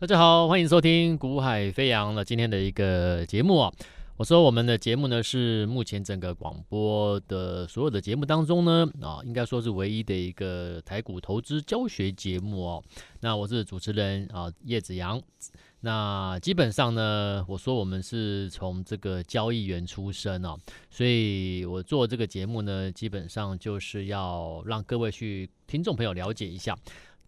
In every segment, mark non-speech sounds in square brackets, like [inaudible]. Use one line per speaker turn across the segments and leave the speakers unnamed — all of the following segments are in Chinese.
大家好，欢迎收听《股海飞扬》了今天的一个节目啊。我说我们的节目呢是目前整个广播的所有的节目当中呢啊，应该说是唯一的一个台股投资教学节目哦。那我是主持人啊叶子阳。那基本上呢，我说我们是从这个交易员出身哦，所以我做这个节目呢，基本上就是要让各位去听众朋友了解一下。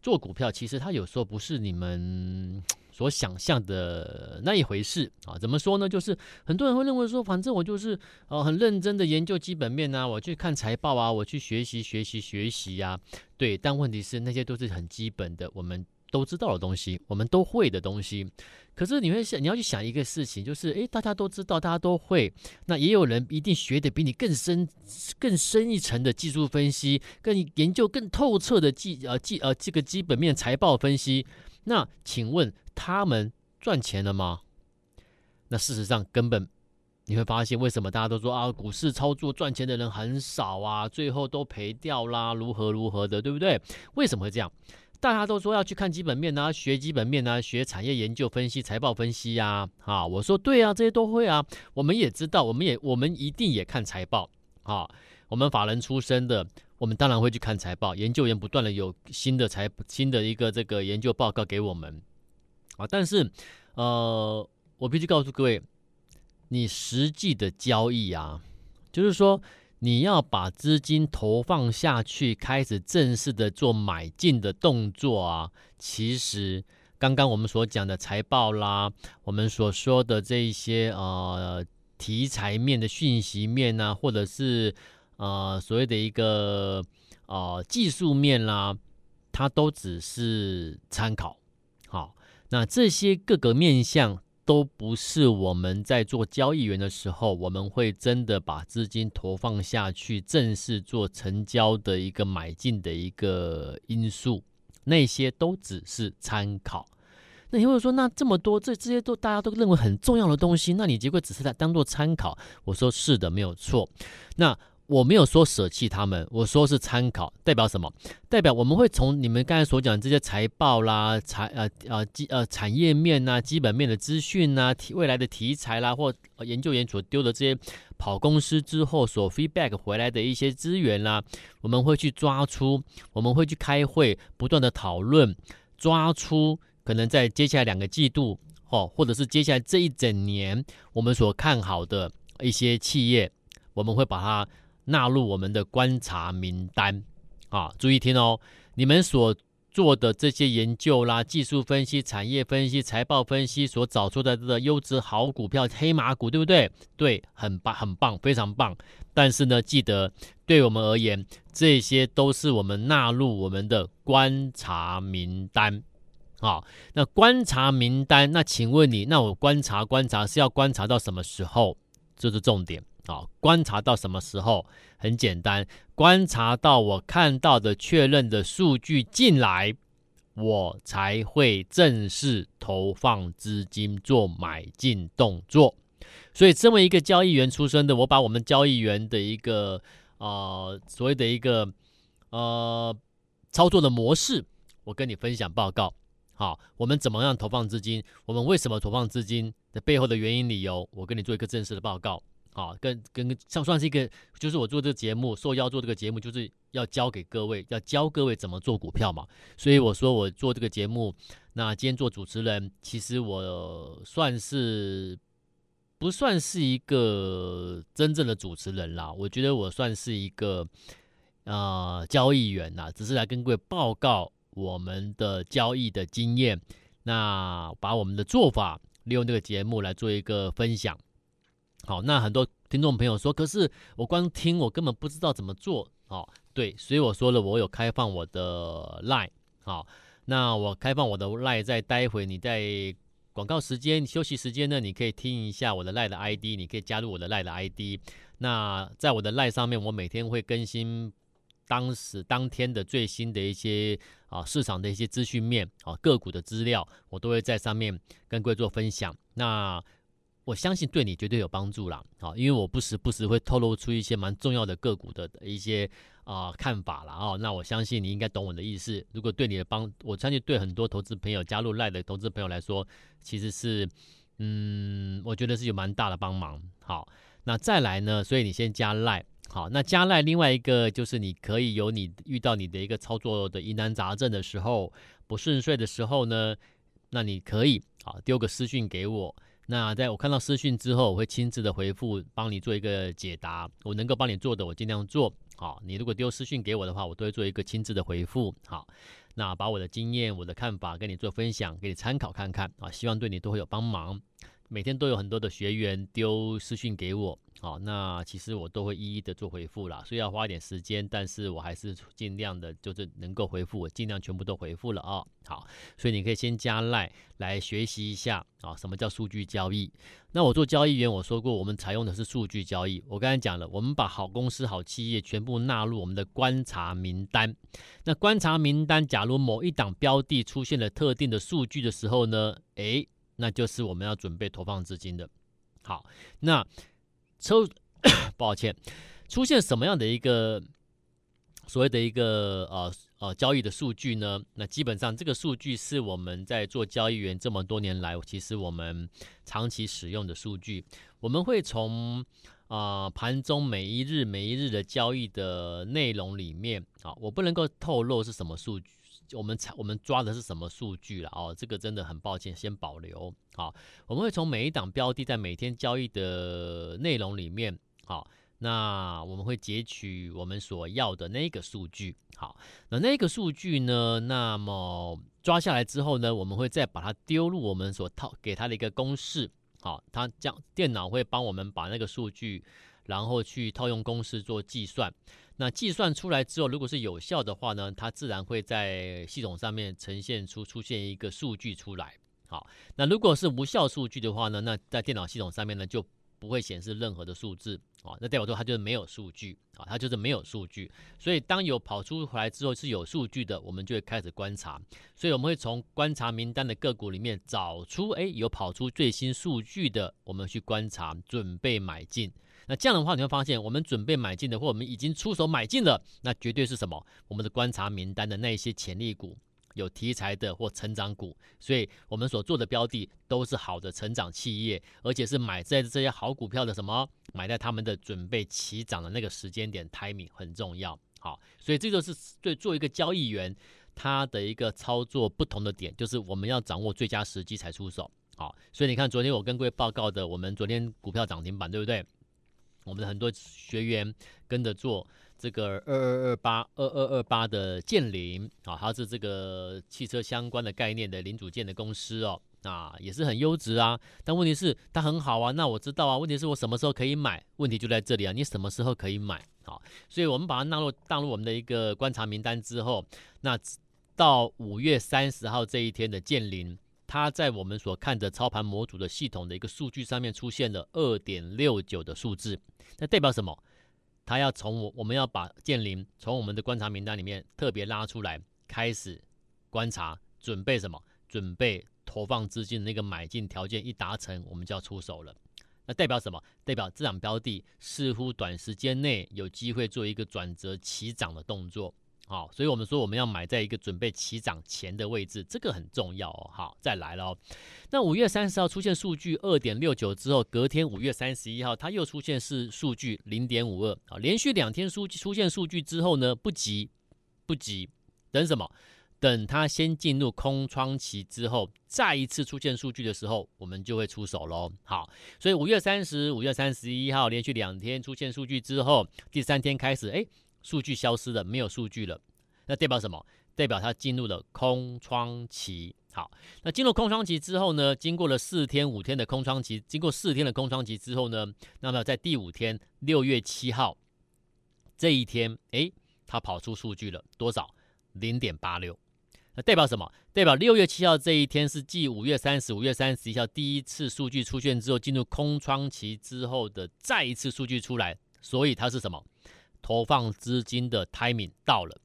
做股票其实它有时候不是你们所想象的那一回事啊。怎么说呢？就是很多人会认为说，反正我就是呃很认真的研究基本面啊，我去看财报啊，我去学习学习学习呀。对，但问题是那些都是很基本的，我们都知道的东西，我们都会的东西。可是你会想，你要去想一个事情，就是诶，大家都知道，大家都会，那也有人一定学得比你更深、更深一层的技术分析，更研究更透彻的技呃技呃这个基本面财报分析。那请问他们赚钱了吗？那事实上根本你会发现，为什么大家都说啊，股市操作赚钱的人很少啊，最后都赔掉啦，如何如何的，对不对？为什么会这样？大家都说要去看基本面啊，学基本面啊，学产业研究分析、财报分析呀，啊，我说对啊，这些都会啊。我们也知道，我们也我们一定也看财报啊。我们法人出身的，我们当然会去看财报。研究员不断的有新的财新的一个这个研究报告给我们啊。但是，呃，我必须告诉各位，你实际的交易啊，就是说。你要把资金投放下去，开始正式的做买进的动作啊！其实刚刚我们所讲的财报啦，我们所说的这一些呃题材面的讯息面啊，或者是呃所谓的一个呃技术面啦，它都只是参考。好，那这些各个面向。都不是我们在做交易员的时候，我们会真的把资金投放下去，正式做成交的一个买进的一个因素，那些都只是参考。那你会说，那这么多这这些都大家都认为很重要的东西，那你结果只是在当做参考？我说是的，没有错。那。我没有说舍弃他们，我说是参考，代表什么？代表我们会从你们刚才所讲这些财报啦、财呃呃基呃产业面呐、基本面的资讯呐、未来的题材啦，或研究员所丢的这些跑公司之后所 feedback 回来的一些资源啦，我们会去抓出，我们会去开会，不断的讨论，抓出可能在接下来两个季度哦，或者是接下来这一整年我们所看好的一些企业，我们会把它。纳入我们的观察名单啊，注意听哦！你们所做的这些研究啦、技术分析、产业分析、财报分析所找出的这个优质好股票、黑马股，对不对？对，很棒，很棒，非常棒。但是呢，记得对我们而言，这些都是我们纳入我们的观察名单。好，那观察名单，那请问你，那我观察观察是要观察到什么时候？这是重点。好，观察到什么时候？很简单，观察到我看到的确认的数据进来，我才会正式投放资金做买进动作。所以，身为一个交易员出身的，我把我们交易员的一个呃所谓的一个呃操作的模式，我跟你分享报告。好，我们怎么样投放资金？我们为什么投放资金的背后的原因理由，我跟你做一个正式的报告。好，跟跟像算是一个，就是我做这个节目，受邀做这个节目，就是要教给各位，要教各位怎么做股票嘛。所以我说我做这个节目，那今天做主持人，其实我算是不算是一个真正的主持人啦？我觉得我算是一个呃交易员呐，只是来跟各位报告我们的交易的经验，那把我们的做法利用这个节目来做一个分享。好，那很多听众朋友说，可是我光听，我根本不知道怎么做。好，对，所以我说了，我有开放我的 line。好，那我开放我的 line，在待会你在广告时间、休息时间呢，你可以听一下我的 line 的 ID，你可以加入我的 line 的 ID。那在我的 line 上面，我每天会更新当时当天的最新的一些啊市场的一些资讯面啊个股的资料，我都会在上面跟各位做分享。那我相信对你绝对有帮助啦，好，因为我不时不时会透露出一些蛮重要的个股的一些啊、看法了哦。那我相信你应该懂我的意思。如果对你的帮，我相信对很多投资朋友加入赖的投资朋友来说，其实是嗯，我觉得是有蛮大的帮忙。好，那再来呢，所以你先加赖。好，那加赖另外一个就是你可以有你遇到你的一个操作的疑难杂症的时候，不顺遂的时候呢，那你可以啊丢个私讯给我。那在我看到私讯之后，我会亲自的回复，帮你做一个解答。我能够帮你做的，我尽量做。好，你如果丢私讯给我的话，我都会做一个亲自的回复。好，那把我的经验、我的看法跟你做分享，给你参考看看啊，希望对你都会有帮忙。每天都有很多的学员丢私讯给我。好，那其实我都会一一的做回复啦，所以要花一点时间，但是我还是尽量的，就是能够回复，我尽量全部都回复了啊、好，所以你可以先加赖来学习一下啊，什么叫数据交易？那我做交易员，我说过，我们采用的是数据交易。我刚才讲了，我们把好公司、好企业全部纳入我们的观察名单。那观察名单，假如某一档标的出现了特定的数据的时候呢，诶，那就是我们要准备投放资金的。好，那。抽，[coughs] 抱歉，出现什么样的一个所谓的一个呃呃交易的数据呢？那基本上这个数据是我们在做交易员这么多年来，其实我们长期使用的数据。我们会从啊、呃、盘中每一日每一日的交易的内容里面啊，我不能够透露是什么数据。我们查我们抓的是什么数据了哦？这个真的很抱歉，先保留。好，我们会从每一档标的在每天交易的内容里面，好，那我们会截取我们所要的那个数据。好，那那个数据呢，那么抓下来之后呢，我们会再把它丢入我们所套给它的一个公式。好，它将电脑会帮我们把那个数据，然后去套用公式做计算。那计算出来之后，如果是有效的话呢，它自然会在系统上面呈现出出现一个数据出来。好，那如果是无效数据的话呢，那在电脑系统上面呢就不会显示任何的数字。啊，那代表说它就是没有数据啊，它就是没有数据。所以当有跑出回来之后是有数据的，我们就会开始观察。所以我们会从观察名单的个股里面找出，哎，有跑出最新数据的，我们去观察，准备买进。那这样的话，你会发现，我们准备买进的，或我们已经出手买进了，那绝对是什么？我们的观察名单的那一些潜力股，有题材的或成长股。所以，我们所做的标的都是好的成长企业，而且是买在这些好股票的什么？买在他们的准备起涨的那个时间点，timing 很重要。好，所以这就是对做一个交易员他的一个操作不同的点，就是我们要掌握最佳时机才出手。好，所以你看，昨天我跟各位报告的，我们昨天股票涨停板，对不对？我们的很多学员跟着做这个二二二八二二二八的建凌啊，它是这个汽车相关的概念的零组件的公司哦，啊也是很优质啊。但问题是它很好啊，那我知道啊。问题是我什么时候可以买？问题就在这里啊，你什么时候可以买？好，所以我们把它纳入纳入我们的一个观察名单之后，那到五月三十号这一天的建凌。它在我们所看的操盘模组的系统的一个数据上面出现了二点六九的数字，那代表什么？它要从我我们要把建凌从我们的观察名单里面特别拉出来，开始观察，准备什么？准备投放资金的那个买进条件一达成，我们就要出手了。那代表什么？代表这档标的似乎短时间内有机会做一个转折起涨的动作。好，所以我们说我们要买在一个准备起涨前的位置，这个很重要哦。好，再来了哦。那五月三十号出现数据二点六九之后，隔天五月三十一号它又出现是数据零点五二啊，连续两天数出现数据之后呢，不急不急，等什么？等它先进入空窗期之后，再一次出现数据的时候，我们就会出手喽。好，所以五月三十、五月三十一号连续两天出现数据之后，第三天开始，哎。数据消失了，没有数据了，那代表什么？代表它进入了空窗期。好，那进入空窗期之后呢？经过了四天、五天的空窗期，经过四天的空窗期之后呢？那么在第五天，六月七号这一天，诶，它跑出数据了，多少？零点八六。那代表什么？代表六月七号这一天是继五月三十、五月三十一号第一次数据出现之后，进入空窗期之后的再一次数据出来，所以它是什么？投放资金的 timing 到了，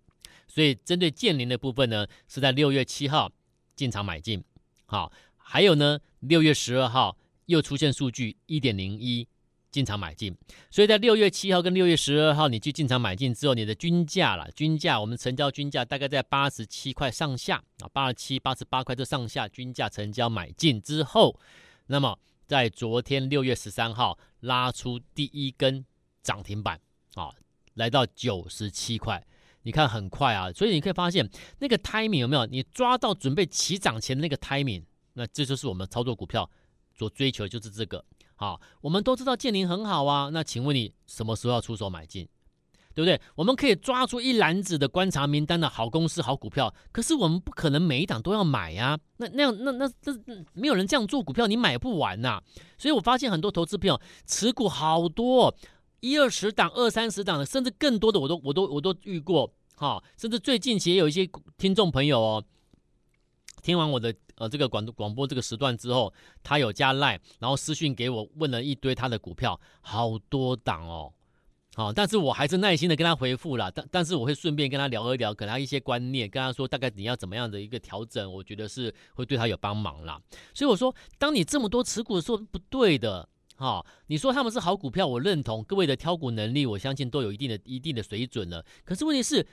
所以针对建林的部分呢，是在六月七号进场买进，好，还有呢，六月十二号又出现数据一点零一，进场买进。所以在六月七号跟六月十二号，你去进场买进之后，你的均价了，均价我们成交均价大概在八十七块上下啊，八十七、八十八块这上下均价成交买进之后，那么在昨天六月十三号拉出第一根涨停板啊，来到九十七块。你看很快啊，所以你可以发现那个 timing 有没有？你抓到准备起涨前的那个 timing，那这就是我们操作股票所追求的就是这个。好，我们都知道建宁很好啊，那请问你什么时候要出手买进？对不对？我们可以抓出一篮子的观察名单的好公司、好股票，可是我们不可能每一档都要买呀、那那样那那这没有人这样做股票，你买不完呐、所以我发现很多投资朋友持股好多。一二十档、二三十档的，甚至更多的，我都、我都、我都遇过，哈，甚至最近其实有一些听众朋友哦，听完我的呃这个广广播这个时段之后，他有加 Line，然后私讯给我，问了一堆他的股票，好多档哦，好，但是我还是耐心的跟他回复了，但但是我会顺便跟他聊一聊，给他一些观念，跟他说大概你要怎么样的一个调整，我觉得是会对他有帮忙啦。所以我说，当你这么多持股的时候，不对的。好、哦，你说他们是好股票，我认同各位的挑股能力，我相信都有一定的、一定的水准了。可是问题是，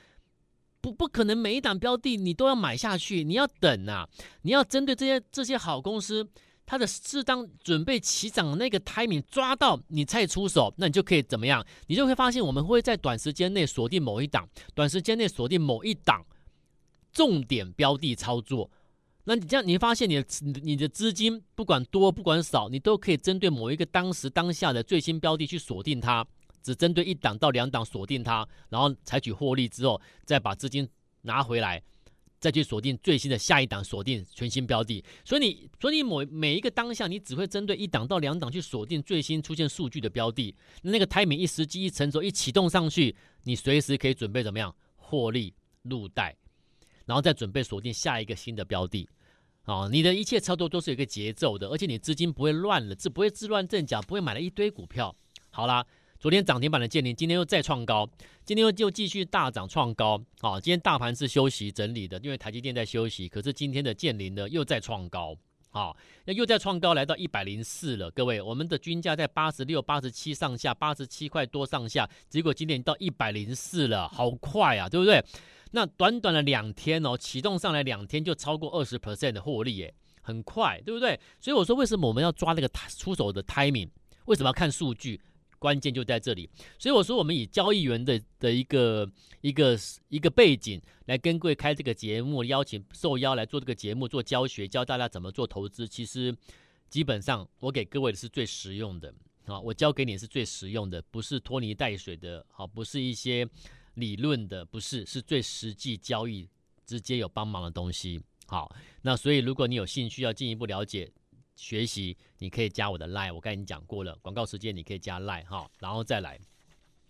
不不可能每一档标的你都要买下去，你要等啊，你要针对这些这些好公司，它的适当准备起涨那个 timing 抓到，你才出手，那你就可以怎么样？你就会发现，我们会在短时间内锁定某一档，短时间内锁定某一档重点标的操作。那你这样，你发现你的你的资金不管多不管少，你都可以针对某一个当时当下的最新标的去锁定它，只针对一档到两档锁定它，然后采取获利之后，再把资金拿回来，再去锁定最新的下一档，锁定全新标的。所以你所以你某每一个当下，你只会针对一档到两档去锁定最新出现数据的标的。那个 timing 一时机一成熟一启动上去，你随时可以准备怎么样获利入袋。然后再准备锁定下一个新的标的，啊，你的一切操作都是有一个节奏的，而且你资金不会乱了，这不会自乱阵脚，不会买了一堆股票。好啦，昨天涨停板的建霖，今天又再创高，今天又又继续大涨创高。啊，今天大盘是休息整理的，因为台积电在休息，可是今天的建霖呢又在创高，啊，那又在创高，来到一百零四了。各位，我们的均价在八十六、八十七上下，八十七块多上下，结果今天到一百零四了，好快啊，对不对？那短短的两天哦，启动上来两天就超过二十 percent 的获利耶，很快，对不对？所以我说，为什么我们要抓那个出手的 timing？为什么要看数据？关键就在这里。所以我说，我们以交易员的的一个一个一个背景来跟各位开这个节目，邀请受邀来做这个节目做教学，教大家怎么做投资。其实基本上我给各位的是最实用的啊，我教给你是最实用的，不是拖泥带水的，好，不是一些。理论的不是，是最实际交易直接有帮忙的东西。好，那所以如果你有兴趣要进一步了解学习，你可以加我的 line，我刚才已经讲过了。广告时间你可以加 line 哈，然后再来，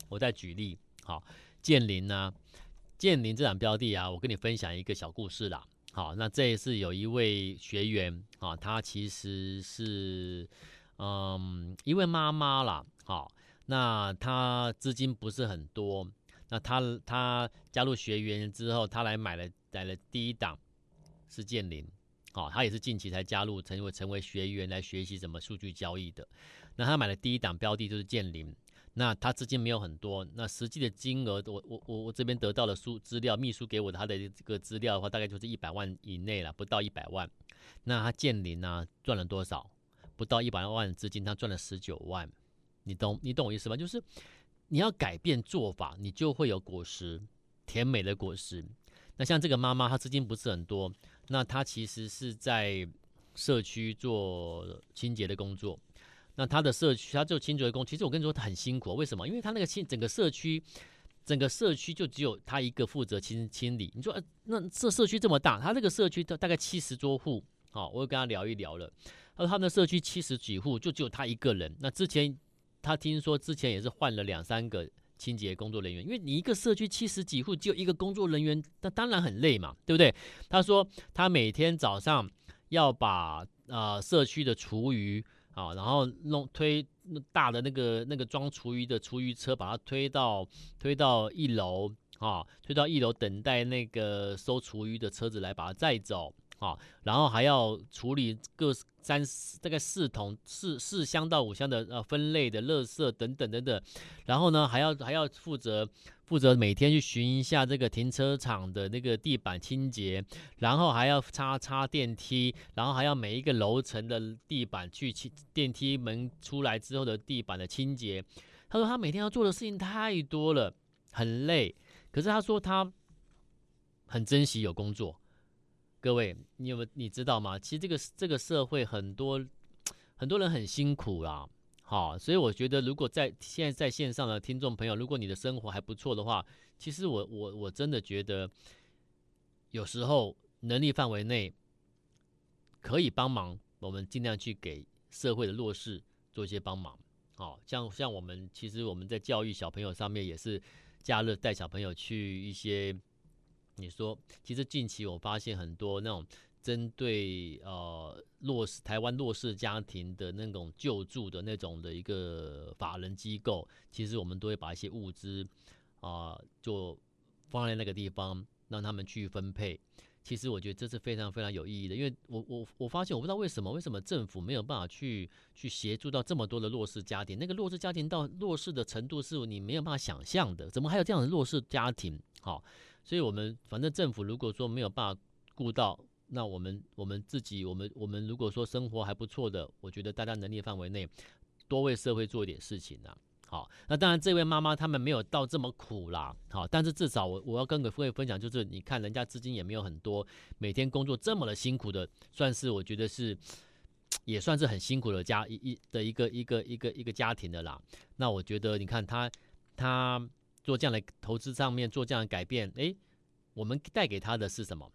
我再举例。好，建林呢，建林这档标的啊，我跟你分享一个小故事啦。好，那这一次有一位学员啊，他其实是嗯一位妈妈啦。好，那他资金不是很多。那他他加入学员之后，他来买了买了第一档是建林，好、哦，他也是近期才加入，成为成为学员来学习怎么数据交易的。那他买的第一档标的就是建林，那他资金没有很多，那实际的金额，我我我我这边得到的书资料，秘书给我的他的这个资料的话，大概就是一百万以内了，不到一百万。那他建林呢赚了多少？不到一百万资金，他赚了十九万。你懂你懂我意思吗？就是。你要改变做法，你就会有果实，甜美的果实。那像这个妈妈，她资金不是很多，那她其实是在社区做清洁的工作。那她的社区，她做清洁工，其实我跟你说，她很辛苦。为什么？因为她那个清整个社区，整个社区就只有她一个负责清清理。你说，那这社区这么大，她这个社区大大概七十多户，好，我又跟她聊一聊了。他说他们的社区七十几户，就只有她一个人。那之前。他听说之前也是换了两三个清洁工作人员，因为你一个社区七十几户就一个工作人员，那当然很累嘛，对不对？他说他每天早上要把啊、呃、社区的厨余啊，然后弄推大的那个那个装厨余的厨余车，把它推到推到一楼啊，推到一楼等待那个收厨余的车子来把它载走啊，然后还要处理各三大概四桶四四箱到五箱的呃分类的垃圾等等等等，然后呢还要还要负责负责每天去巡一下这个停车场的那个地板清洁，然后还要擦擦电梯，然后还要每一个楼层的地板去清电梯门出来之后的地板的清洁。他说他每天要做的事情太多了，很累，可是他说他很珍惜有工作。各位，你有你知道吗？其实这个这个社会很多很多人很辛苦啦，好，所以我觉得如果在现在在线上的听众朋友，如果你的生活还不错的话，其实我我我真的觉得有时候能力范围内可以帮忙，我们尽量去给社会的弱势做一些帮忙，好，像像我们其实我们在教育小朋友上面也是假日带小朋友去一些。你说，其实近期我发现很多那种针对呃弱势台湾弱势家庭的那种救助的那种的一个法人机构，其实我们都会把一些物资啊、就放在那个地方，让他们去分配。其实我觉得这是非常非常有意义的，因为我我我发现我不知道为什么为什么政府没有办法去去协助到这么多的弱势家庭，那个弱势家庭到弱势的程度是你没有办法想象的，怎么还有这样的弱势家庭？好。所以，我们反正政府如果说没有办法顾到，那我们我们自己，我们我们如果说生活还不错的，我觉得大家能力范围内多为社会做一点事情呐。好，那当然这位妈妈他们没有到这么苦啦。好，但是至少我我要跟各位分享，就是你看人家资金也没有很多，每天工作这么的辛苦的，算是我觉得是也算是很辛苦的家一一的一个一个一个一个家庭的啦。那我觉得你看他他。做这样的投资上面做这样的改变，诶，我们带给他的是什么？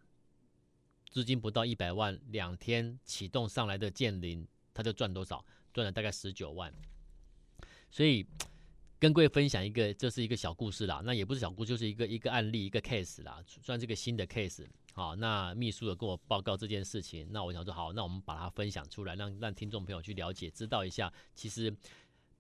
资金不到一百万，两天启动上来的建林，他就赚多少？赚了大概十九万。所以跟各位分享一个，这是一个小故事啦。那也不是小故，就是一个一个案例，一个 case 啦，算是个新的 case。好，那秘书有跟我报告这件事情，那我想说，好，那我们把它分享出来，让让听众朋友去了解，知道一下，其实。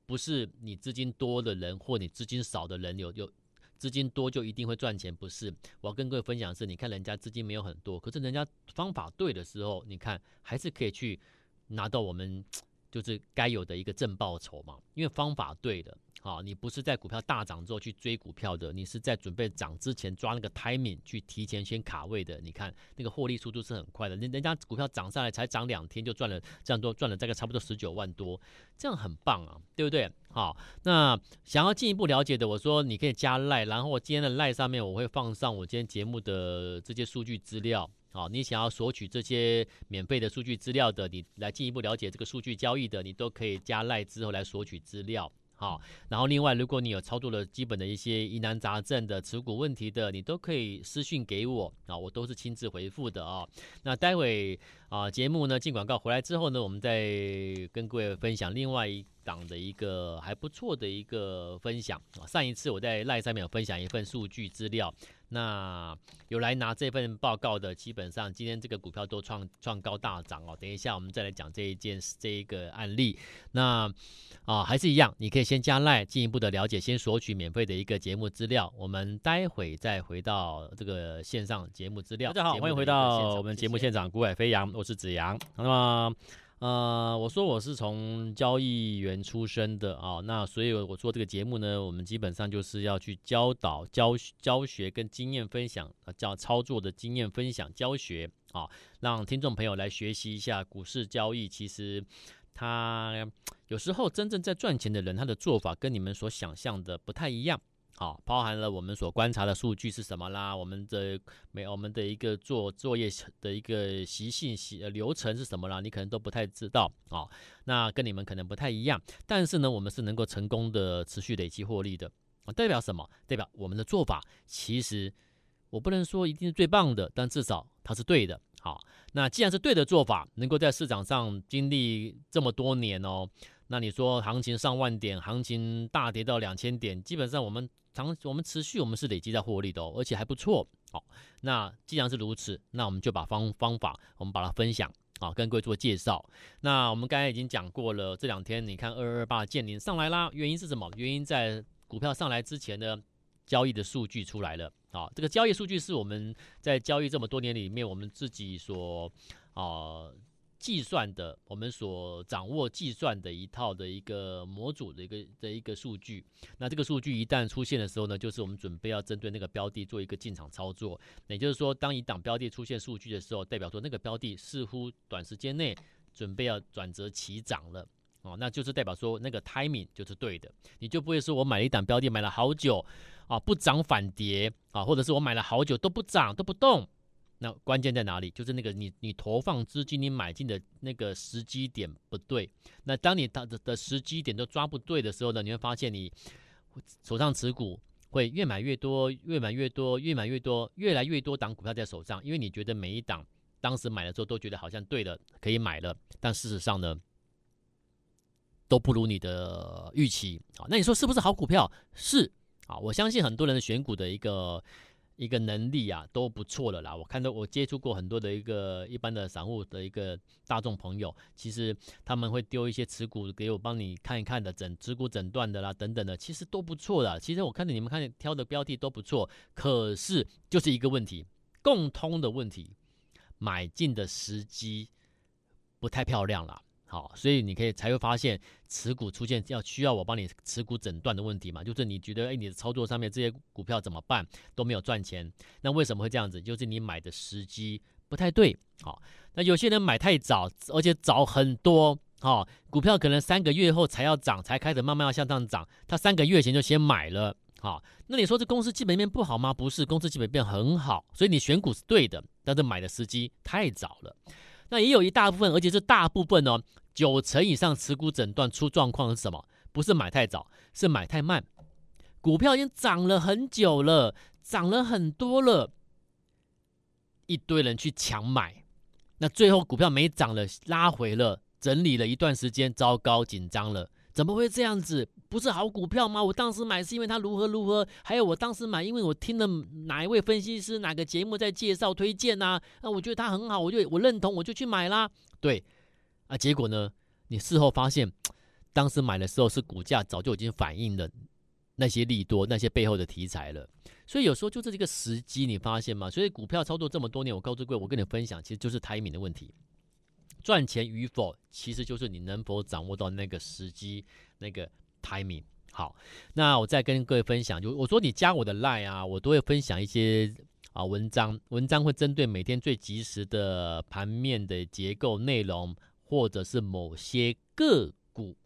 不是你资金多的人或你资金少的人有有资金多就一定会赚钱，不是。我要跟各位分享是，你看人家资金没有很多，可是人家方法对的时候，你看还是可以去拿到我们 [tsk] 就是该有的一个正报酬嘛，因为方法对的。好，你不是在股票大涨之后去追股票的，你是在准备涨之前抓那个 timing 去提前先卡位的。你看那个获利速度是很快的，人人家股票涨上来才涨两天就赚了这样多，赚了大概差不多十九万多，这样很棒啊，对不对？好，那想要进一步了解的，我说你可以加赖，然后我今天的赖上面我会放上我今天节目的这些数据资料。好，你想要索取这些免费的数据资料的，你来进一步了解这个数据交易的，你都可以加赖之后来索取资料。好，然后另外，如果你有操作的基本的一些疑难杂症的持股问题的，你都可以私讯给我啊，我都是亲自回复的啊。那待会啊节目呢进广告回来之后呢，我们再跟各位分享另外一档的一个还不错的一个分享啊。上一次我在赖上面有分享一份数据资料。那有来拿这份报告的，基本上今天这个股票都创创高大涨哦。等一下我们再来讲这一件这一个案例。那啊还是一样，你可以先加 LINE 进一步的了解，先索取免费的一个节目资料。我们待会再回到这个线上节目资料。大家好，欢迎回到我们节目现场，股海飞扬，我是子阳。那么。呃，我说我是从交易员出身的啊，那所以我做这个节目呢，我们基本上就是要去教导、教教学跟经验分享，叫操作的经验分享、教学啊，让听众朋友来学习一下股市交易。其实他有时候真正在赚钱的人，他的做法跟你们所想象的不太一样。好，包含了我们所观察的数据是什么啦？我们的每我们的一个做作业的一个习性习流程是什么啦？你可能都不太知道啊。那跟你们可能不太一样，但是呢，我们是能够成功的持续累积获利的。代表什么？代表我们的做法其实我不能说一定是最棒的，但至少它是对的。好，那既然是对的做法，能够在市场上经历这么多年哦，那你说行情上万点，行情大跌到两千点，基本上我们。长，我们持续，我们是累积在获利的哦，而且还不错。好，那既然是如此，那我们就把方方法，我们把它分享啊，跟各位做介绍。那我们刚才已经讲过了，这两天你看二二八的建林上来啦，原因是什么？原因在股票上来之前呢，交易的数据出来了啊。这个交易数据是我们在交易这么多年里面，我们自己所啊。计算的，我们所掌握计算的一套的一个模组的一个的一个数据，那这个数据一旦出现的时候呢，就是我们准备要针对那个标的做一个进场操作。也就是说，当一档标的出现数据的时候，代表说那个标的似乎短时间内准备要转折起涨了哦，那就是代表说那个 timing 就是对的，你就不会说我买了一档标的买了好久啊不涨反跌啊，或者是我买了好久都不涨都不动。那关键在哪里？就是那个你你投放资金，你买进的那个时机点不对。那当你的的时机点都抓不对的时候呢，你会发现你手上持股会越买越多，越买越多，越买越多，越来越多档股票在手上，因为你觉得每一档当时买的时候都觉得好像对了，可以买了，但事实上呢，都不如你的预期。好，那你说是不是好股票？是啊，我相信很多人的选股的一个。一个能力啊都不错了啦，我看到我接触过很多的一个一般的散户的一个大众朋友，其实他们会丢一些持股给我帮你看一看的，整持股诊断的啦等等的，其实都不错的。其实我看着你们看挑的标的都不错，可是就是一个问题，共通的问题，买进的时机不太漂亮啦。好，所以你可以才会发现持股出现要需要我帮你持股诊断的问题嘛，就是你觉得哎，你的操作上面这些股票怎么办都没有赚钱，那为什么会这样子？就是你买的时机不太对。好，那有些人买太早，而且早很多，好，股票可能三个月后才要涨，才开始慢慢要向上涨，他三个月前就先买了。好，那你说这公司基本面不好吗？不是，公司基本面很好，所以你选股是对的，但是买的时机太早了。那也有一大部分，而且是大部分哦，九成以上持股诊断出状况是什么？不是买太早，是买太慢。股票已经涨了很久了，涨了很多了，一堆人去抢买，那最后股票没涨了，拉回了，整理了一段时间，糟糕，紧张了。怎么会这样子？不是好股票吗？我当时买是因为它如何如何，还有我当时买，因为我听了哪一位分析师哪个节目在介绍推荐呐，那我觉得它很好，我就我认同，我就去买啦。对，啊，结果呢？你事后发现，当时买的时候是股价早就已经反映了那些利多，那些背后的题材了。所以有时候就是这个时机，你发现吗？所以股票操作这么多年，我告诉各位，我跟你分享，其实就是 timing 的问题。赚钱与否，其实就是你能否掌握到那个时机，那个 timing。好，那我再跟各位分享，就我说你加我的 line 啊，我都会分享一些啊文章，文章会针对每天最及时的盘面的结构内容，或者是某些个股，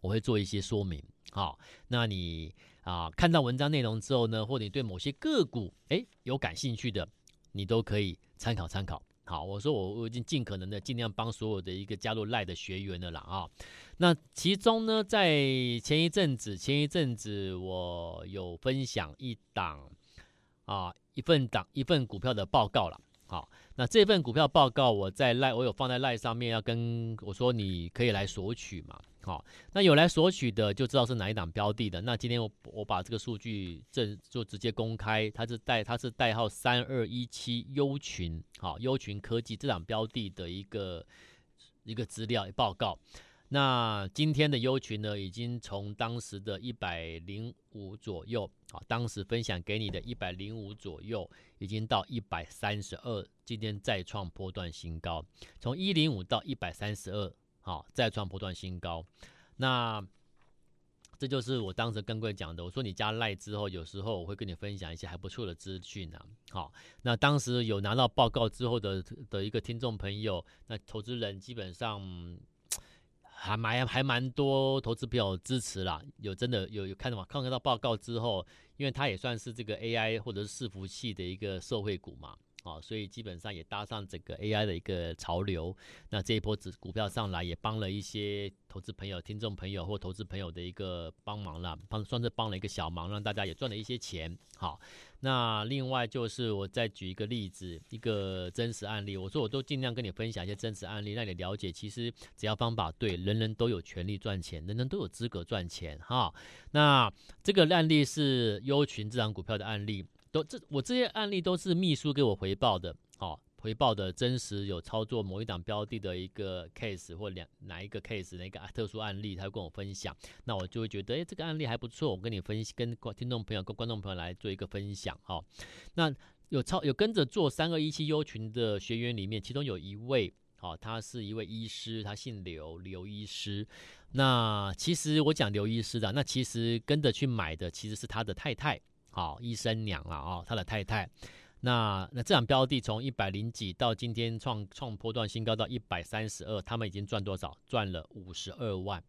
我会做一些说明。好，那你啊看到文章内容之后呢，或者你对某些个股诶有感兴趣的，你都可以参考参考。好，我说我我已经尽可能的尽量帮所有的一个加入赖的学员了啦啊。那其中呢，在前一阵子，前一阵子我有分享一档啊一份档一份股票的报告了。好，那这份股票报告我在赖我有放在赖上面，要跟我说你可以来索取嘛。好，那有来索取的就知道是哪一档标的的。那今天我我把这个数据这就直接公开，它是代它是代号三二一七优群，好，优群科技这档标的的一个一个资料报告。那今天的优群呢，已经从当时的一百零五左右，啊，当时分享给你的一百零五左右，已经到一百三十二，今天再创波段新高，从一零五到一百三十二。好，再创波段新高，那这就是我当时跟各位讲的。我说你加赖之后，有时候我会跟你分享一些还不错的资讯啊。好，那当时有拿到报告之后的的一个听众朋友，那投资人基本上还蛮还蛮多投资朋友支持啦。有真的有有看到吗？看到报告之后，因为它也算是这个 AI 或者是伺服器的一个社会股嘛。啊，所以基本上也搭上整个 AI 的一个潮流。那这一波子股票上来，也帮了一些投资朋友、听众朋友或投资朋友的一个帮忙了，帮算是帮了一个小忙，让大家也赚了一些钱。好，那另外就是我再举一个例子，一个真实案例。我说我都尽量跟你分享一些真实案例，让你了解，其实只要方法对，人人都有权利赚钱，人人都有资格赚钱。哈，那这个案例是优群这档股票的案例。都这我这些案例都是秘书给我回报的，哦，回报的真实有操作某一档标的的一个 case 或两哪一个 case 哪一个特殊案例，他会跟我分享，那我就会觉得，诶，这个案例还不错，我跟你分析，跟听众朋友、跟观众朋友来做一个分享，哦。那有操有跟着做三二一七优群的学员里面，其中有一位，好，他是一位医师，他姓刘，刘医师。那其实我讲刘医师的，那其实跟着去买的其实是他的太太，好，医生娘了啊，他的太太。那那这档标的从一百零几到今天创创波段新高到一百三十二，他们已经赚多少？赚了五十二万。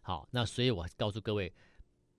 好，那所以我告诉各位，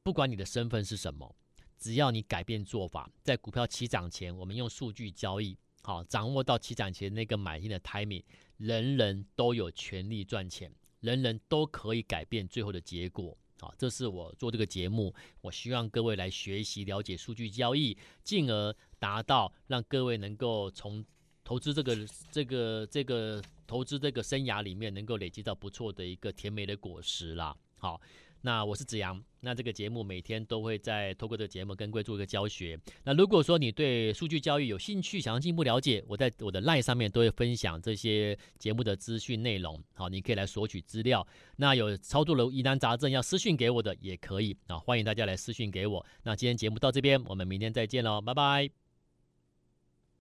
不管你的身份是什么，只要你改变做法，在股票起涨前，我们用数据交易，好，掌握到起涨前那个买进的 timing，人人都有权利赚钱，人人都可以改变最后的结果。好，这是我做这个节目，我希望各位来学习了解数据交易，进而达到让各位能够从投资这个这个这个投资这个生涯里面，能够累积到不错的一个甜美的果实啦。好。那我是子阳，那这个节目每天都会在透过这个节目跟各位做一个教学。那如果说你对数据教育有兴趣，想要进一步了解，我在我的 LINE 上面都会分享这些节目的资讯内容。好，你可以来索取资料。那有操作的疑难杂症要私讯给我的也可以啊，欢迎大家来私讯给我。那今天节目到这边，我们明天再见喽，拜拜。